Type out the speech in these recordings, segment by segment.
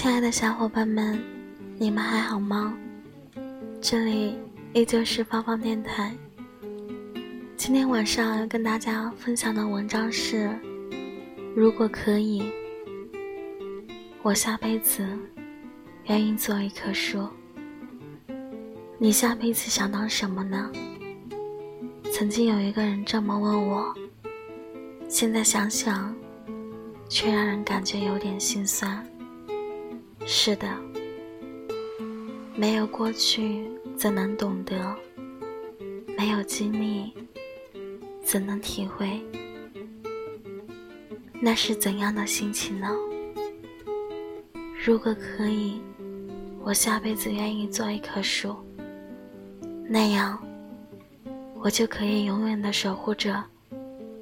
亲爱的小伙伴们，你们还好吗？这里依旧是芳芳电台。今天晚上要跟大家分享的文章是：如果可以，我下辈子愿意做一棵树。你下辈子想当什么呢？曾经有一个人这么问我，现在想想，却让人感觉有点心酸。是的，没有过去怎能懂得？没有经历怎能体会？那是怎样的心情呢？如果可以，我下辈子愿意做一棵树，那样我就可以永远的守护着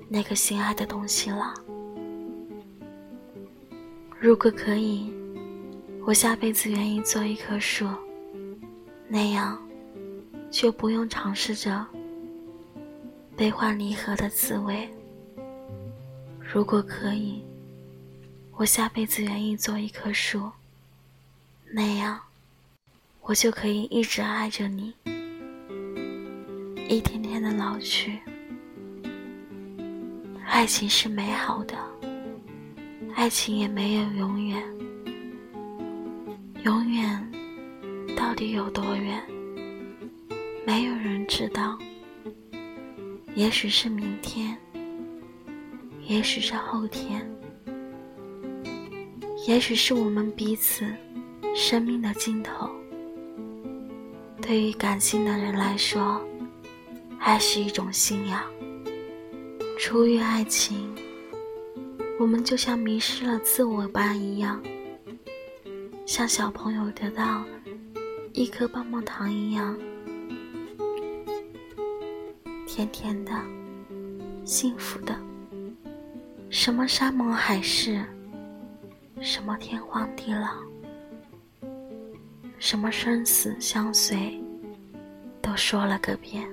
那个心爱的东西了。如果可以。我下辈子愿意做一棵树，那样就不用尝试着悲欢离合的滋味。如果可以，我下辈子愿意做一棵树，那样我就可以一直爱着你，一天天的老去。爱情是美好的，爱情也没有永远。永远到底有多远？没有人知道。也许是明天，也许是后天，也许是我们彼此生命的尽头。对于感性的人来说，爱是一种信仰。出于爱情，我们就像迷失了自我般一样。像小朋友得到一颗棒棒糖一样，甜甜的，幸福的。什么山盟海誓，什么天荒地老，什么生死相随，都说了个遍。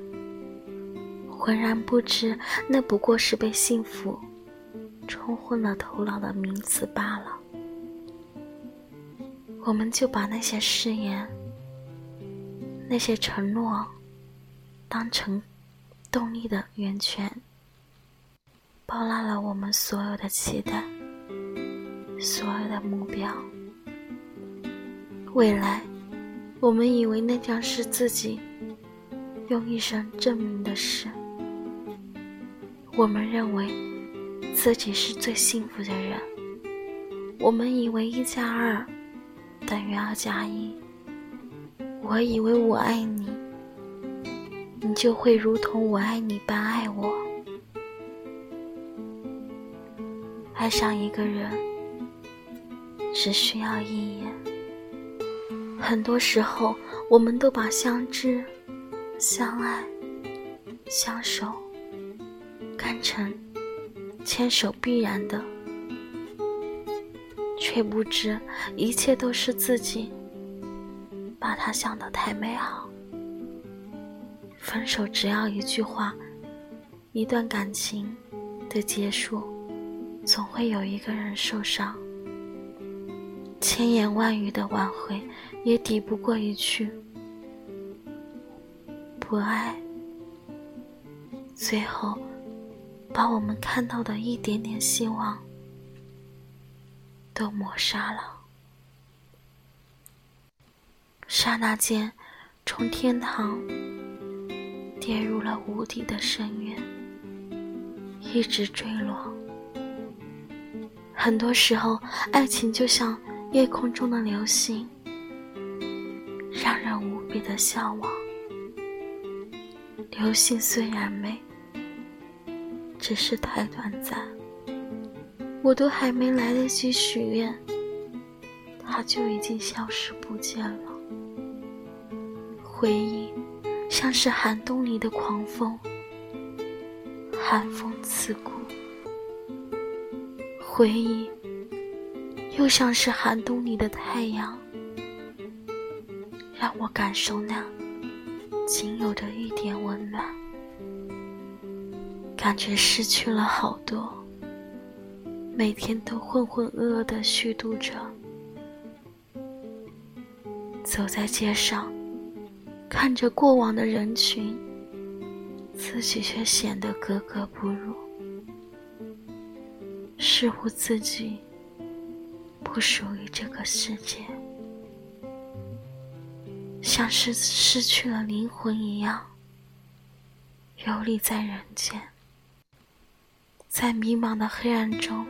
浑然不知，那不过是被幸福冲昏了头脑的名词罢了。我们就把那些誓言、那些承诺，当成动力的源泉，包纳了我们所有的期待、所有的目标。未来，我们以为那将是自己用一生证明的事。我们认为自己是最幸福的人。我们以为一加二。等于二加一。我以为我爱你，你就会如同我爱你般爱我。爱上一个人，只需要一眼。很多时候，我们都把相知、相爱、相守看成牵手必然的。却不知，一切都是自己把它想得太美好。分手只要一句话，一段感情的结束，总会有一个人受伤。千言万语的挽回，也抵不过一句不爱。最后，把我们看到的一点点希望。都抹杀了。刹那间，从天堂跌入了无底的深渊，一直坠落。很多时候，爱情就像夜空中的流星，让人无比的向往。流星虽然美，只是太短暂。我都还没来得及许愿，它就已经消失不见了。回忆像是寒冬里的狂风，寒风刺骨；回忆又像是寒冬里的太阳，让我感受那仅有的一点温暖，感觉失去了好多。每天都浑浑噩噩的虚度着，走在街上，看着过往的人群，自己却显得格格不入，似乎自己不属于这个世界，像是失去了灵魂一样，游离在人间，在迷茫的黑暗中，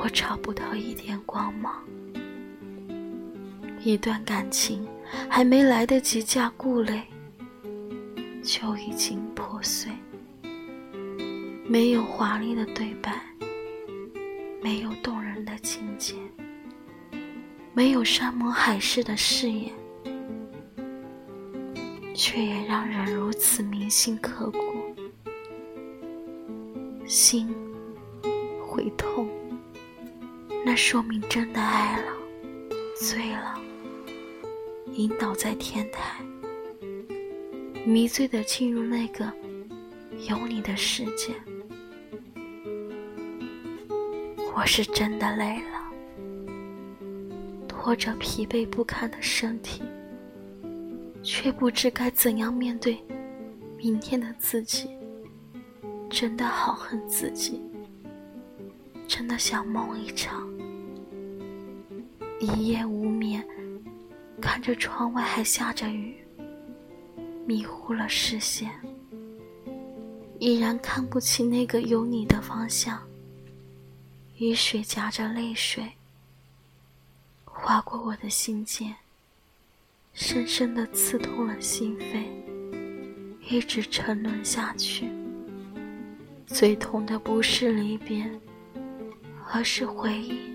我找不到一点光芒。一段感情还没来得及加固垒，就已经破碎。没有华丽的对白，没有动人的情节，没有山盟海誓的誓言，却也让人如此铭心刻骨。心会痛，那说明真的爱了，醉了。引导在天台，迷醉的进入那个有你的世界。我是真的累了，拖着疲惫不堪的身体，却不知该怎样面对明天的自己。真的好恨自己，真的想梦一场，一夜无眠。看着窗外还下着雨，迷糊了视线，依然看不清那个有你的方向。雨水夹着泪水，划过我的心间，深深的刺痛了心扉，一直沉沦下去。最痛的不是离别，而是回忆。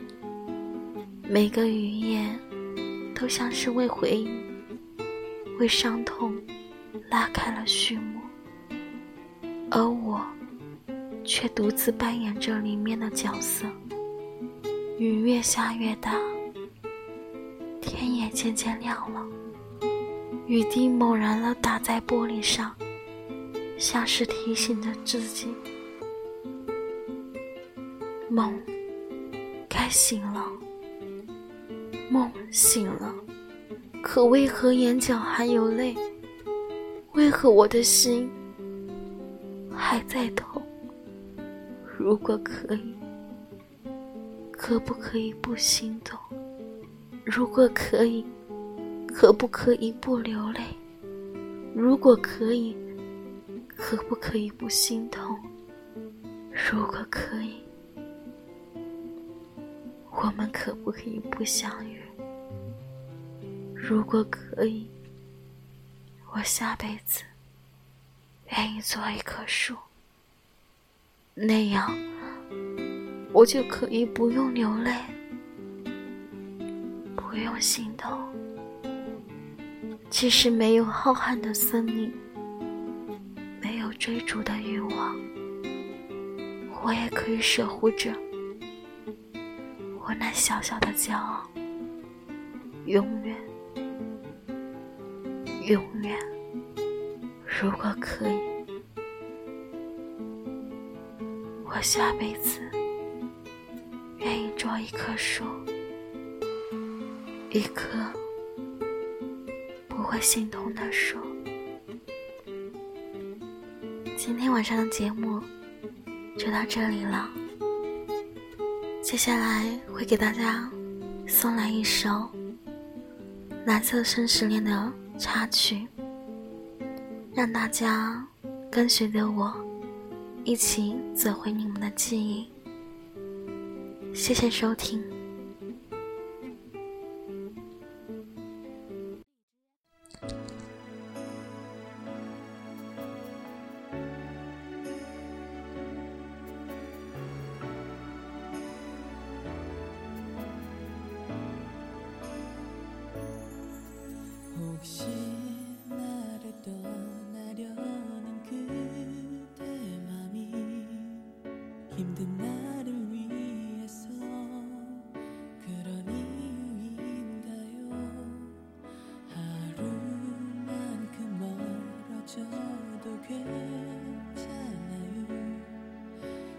每个雨夜。都像是为回忆、为伤痛拉开了序幕，而我却独自扮演着里面的角色。雨越下越大，天也渐渐亮了，雨滴猛然的打在玻璃上，像是提醒着自己：梦该醒了。梦醒了，可为何眼角还有泪？为何我的心还在痛？如果可以，可不可以不心动？如果可以，可不可以不流泪？如果可以，可不可以不心痛？如果可以。我们可不可以不相遇？如果可以，我下辈子愿意做一棵树，那样我就可以不用流泪，不用心痛。即使没有浩瀚的森林，没有追逐的欲望，我也可以守护着。我那小小的骄傲，永远，永远。如果可以，我下辈子愿意做一棵树，一棵不会心痛的树。今天晚上的节目就到这里了。接下来会给大家送来一首《蓝色生死恋》的插曲，让大家跟随着我一起走回你们的记忆。谢谢收听。 힘든 나를 위해서 그런 이유인가요? 하루만큼 멀어져도 괜찮아요.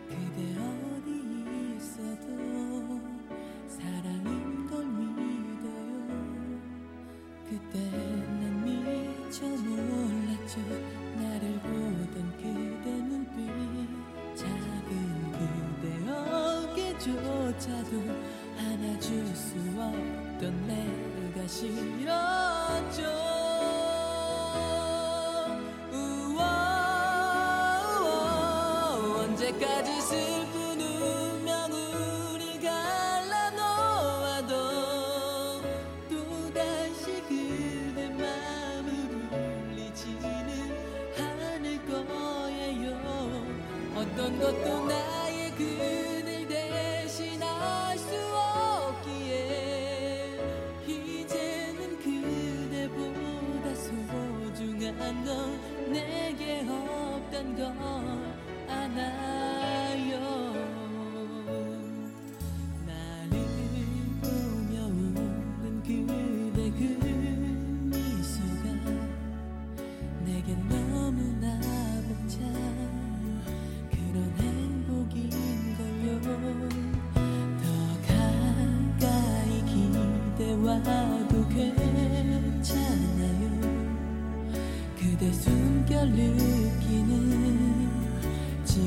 그대 어디 있어도 사랑인 걸 믿어요. 그때 난 미쳐 몰랐죠. 나를 보고 조차도 안아줄 수 없던 내가 싫어져 우와, 우와, 언제까지 슬픈 운명 우리 갈라놓아도 또다시 그대 마음을 울리지는 않을 거예요. 어떤 것도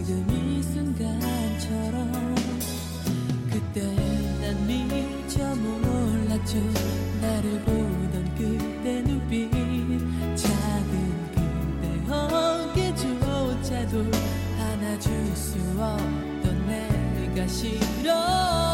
지금 이 순간처럼 그때 난 미처 몰랐죠. 나를 보던 그대 눈빛 작은 그대 어깨조차도 안아줄 수 없던 내가 싫어